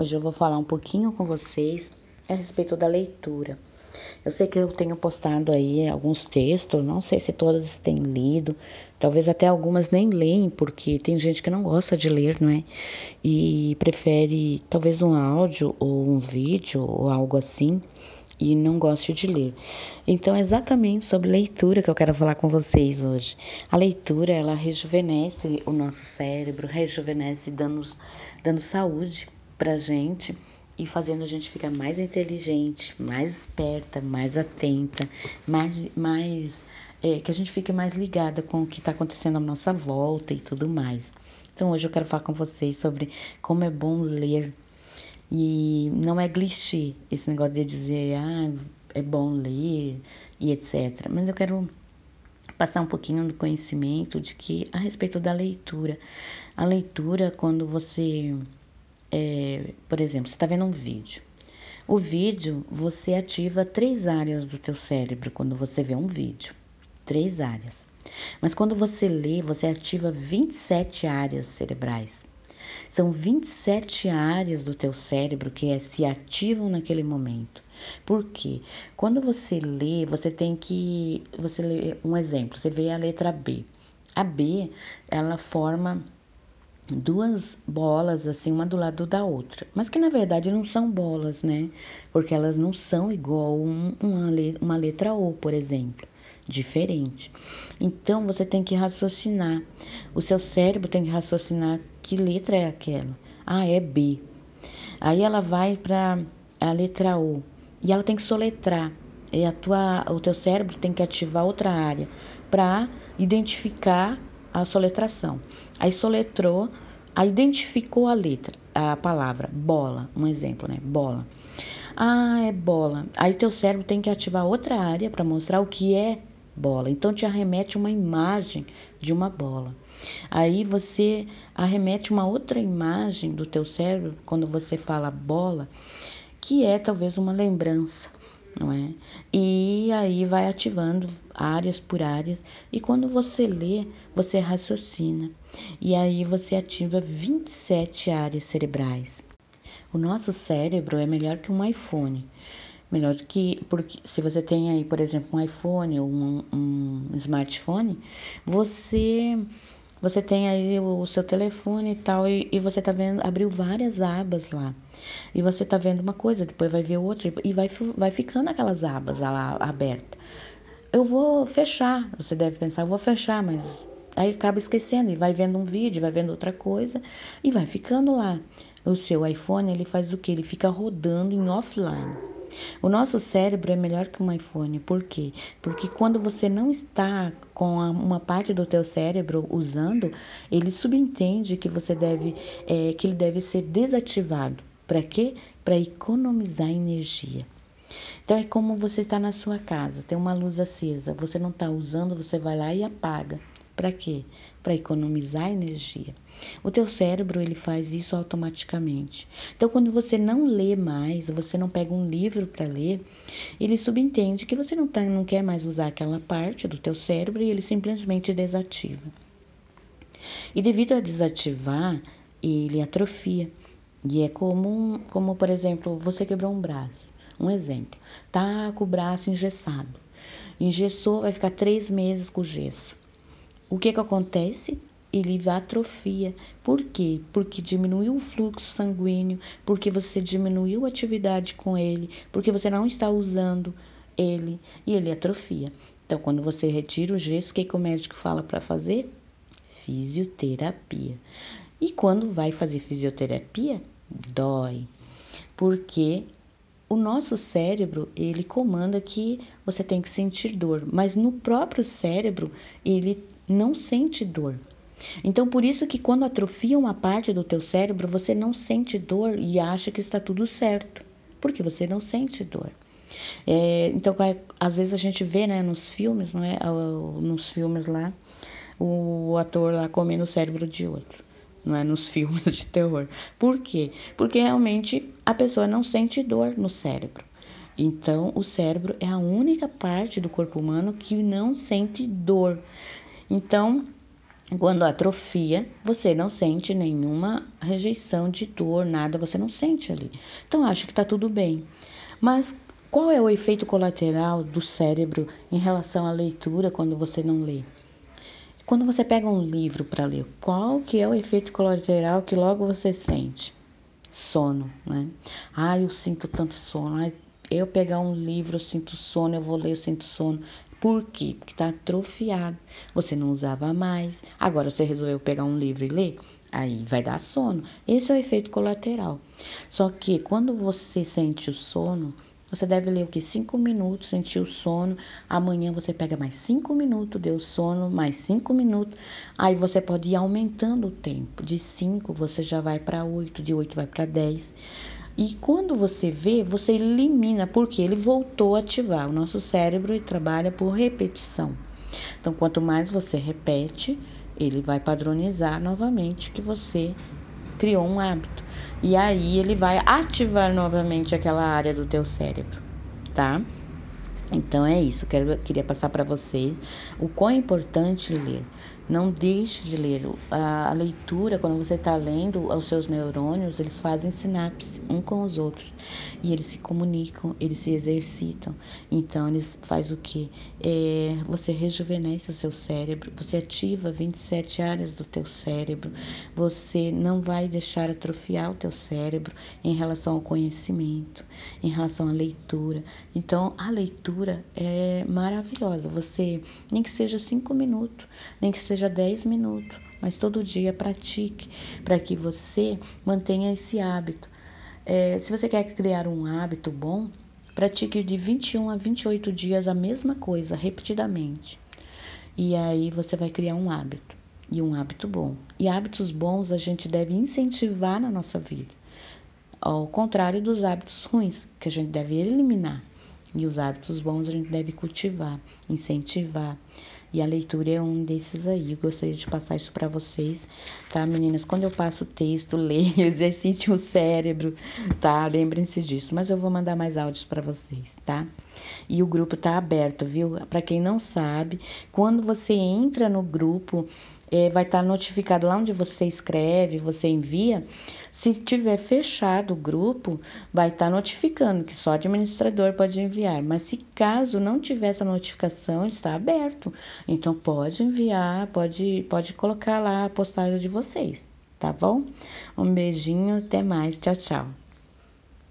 Hoje eu vou falar um pouquinho com vocês a respeito da leitura. Eu sei que eu tenho postado aí alguns textos, não sei se todas têm lido, talvez até algumas nem leem, porque tem gente que não gosta de ler, não é? E prefere talvez um áudio ou um vídeo ou algo assim e não goste de ler. Então, é exatamente sobre leitura que eu quero falar com vocês hoje. A leitura, ela rejuvenesce o nosso cérebro, rejuvenesce dando, dando saúde pra gente e fazendo a gente ficar mais inteligente, mais esperta, mais atenta, mais, mais é, que a gente fique mais ligada com o que está acontecendo à nossa volta e tudo mais. Então hoje eu quero falar com vocês sobre como é bom ler. E não é clichê esse negócio de dizer, ah, é bom ler e etc. Mas eu quero passar um pouquinho do conhecimento de que a respeito da leitura. A leitura, quando você é, por exemplo, você está vendo um vídeo. O vídeo, você ativa três áreas do teu cérebro quando você vê um vídeo. Três áreas. Mas quando você lê, você ativa 27 áreas cerebrais. São 27 áreas do teu cérebro que é, se ativam naquele momento. Por quê? Quando você lê, você tem que. Você lê um exemplo, você vê a letra B. A B, ela forma duas bolas assim uma do lado da outra, mas que na verdade não são bolas, né? Porque elas não são igual um, uma, uma letra O, por exemplo, diferente. Então você tem que raciocinar. O seu cérebro tem que raciocinar que letra é aquela. Ah, é B. Aí ela vai para a letra O e ela tem que soletrar. E a tua, o teu cérebro tem que ativar outra área para identificar a soletração. Aí soletrou, aí identificou a letra, a palavra bola, um exemplo, né? Bola. Ah, é bola. Aí teu cérebro tem que ativar outra área para mostrar o que é bola. Então te arremete uma imagem de uma bola. Aí você arremete uma outra imagem do teu cérebro quando você fala bola, que é talvez uma lembrança não é? E aí vai ativando áreas por áreas, e quando você lê, você raciocina, e aí você ativa 27 áreas cerebrais. O nosso cérebro é melhor que um iPhone. Melhor que, porque se você tem aí, por exemplo, um iPhone ou um, um smartphone, você você tem aí o, seu telefone e tal, e, e, você tá vendo, abriu várias abas lá. E você tá vendo uma coisa, depois vai ver outra, e vai, vai ficando aquelas abas lá abertas. Eu vou fechar, você deve pensar, eu vou fechar, mas aí acaba esquecendo, e vai vendo um vídeo, vai vendo outra coisa, e vai ficando lá. O seu iPhone, ele faz o que? Ele fica rodando em offline. O nosso cérebro é melhor que um iPhone, por quê? Porque quando você não está com uma parte do teu cérebro usando, ele subentende que você deve, é, que ele deve ser desativado. Para quê? Para economizar energia. Então é como você está na sua casa, tem uma luz acesa, você não está usando, você vai lá e apaga. Para quê? Para economizar energia. O teu cérebro ele faz isso automaticamente. Então, quando você não lê mais, você não pega um livro para ler, ele subentende que você não, tá, não quer mais usar aquela parte do teu cérebro e ele simplesmente desativa. E devido a desativar, ele atrofia. E é como, como por exemplo, você quebrou um braço. Um exemplo, tá com o braço engessado. Engessou, vai ficar três meses com gesso. O que que acontece? ele atrofia. Por quê? Porque diminuiu o fluxo sanguíneo, porque você diminuiu a atividade com ele, porque você não está usando ele e ele atrofia. Então, quando você retira o gesso, o que, que o médico fala para fazer? Fisioterapia. E quando vai fazer fisioterapia, dói. Porque o nosso cérebro, ele comanda que você tem que sentir dor, mas no próprio cérebro, ele não sente dor. Então, por isso que quando atrofia uma parte do teu cérebro, você não sente dor e acha que está tudo certo, porque você não sente dor. É, então, às vezes a gente vê, né, nos filmes, não é, nos filmes lá, o ator lá comendo o cérebro de outro, não é, nos filmes de terror. Por quê? Porque realmente a pessoa não sente dor no cérebro. Então, o cérebro é a única parte do corpo humano que não sente dor. Então, Quando atrofia, você não sente nenhuma rejeição de dor, nada, você não sente ali. Então acha que tá tudo bem. Mas qual é o efeito colateral do cérebro em relação à leitura quando você não lê? Quando você pega um livro para ler, qual que é o efeito colateral que logo você sente? Sono, né? Ah, eu sinto tanto sono. Ai, eu pegar um livro, eu sinto sono, eu vou ler, eu sinto sono. Por quê? Porque está atrofiado. Você não usava mais. Agora você resolveu pegar um livro e ler? Aí vai dar sono. Esse é o efeito colateral. Só que quando você sente o sono, você deve ler o que? Cinco minutos, sentir o sono. Amanhã você pega mais cinco minutos, deu sono, mais cinco minutos. Aí você pode ir aumentando o tempo. De cinco você já vai para oito, de oito vai para dez. E quando você vê, você elimina, porque ele voltou a ativar. O nosso cérebro trabalha por repetição. Então, quanto mais você repete, ele vai padronizar novamente que você criou um hábito. E aí ele vai ativar novamente aquela área do teu cérebro, tá? Então é isso, quero, queria passar para vocês o quão é importante ler. Não deixe de ler. A, a leitura, quando você está lendo, os seus neurônios, eles fazem sinapse um com os outros. E eles se comunicam, eles se exercitam. Então, eles faz o quê? É, você rejuvenesce o seu cérebro, você ativa 27 áreas do teu cérebro, você não vai deixar atrofiar o teu cérebro em relação ao conhecimento, em relação à leitura. Então, a leitura é maravilhosa. Você, nem que seja cinco minutos, nem que seja seja 10 minutos, mas todo dia pratique para que você mantenha esse hábito. É, se você quer criar um hábito bom, pratique de 21 a 28 dias a mesma coisa, repetidamente. E aí você vai criar um hábito, e um hábito bom. E hábitos bons a gente deve incentivar na nossa vida, ao contrário dos hábitos ruins, que a gente deve eliminar. E os hábitos bons a gente deve cultivar, incentivar. E a leitura é um desses aí. Gostaria de passar isso para vocês, tá, meninas? Quando eu passo o texto, leia, exercite o cérebro, tá? Lembrem-se disso. Mas eu vou mandar mais áudios para vocês, tá? E o grupo tá aberto, viu? Para quem não sabe, quando você entra no grupo, é, vai estar tá notificado lá onde você escreve, você envia. Se tiver fechado o grupo, vai estar tá notificando que só administrador pode enviar. Mas se caso não tiver essa notificação, está aberto. Então pode enviar, pode, pode colocar lá a postagem de vocês, tá bom? Um beijinho, até mais, tchau, tchau.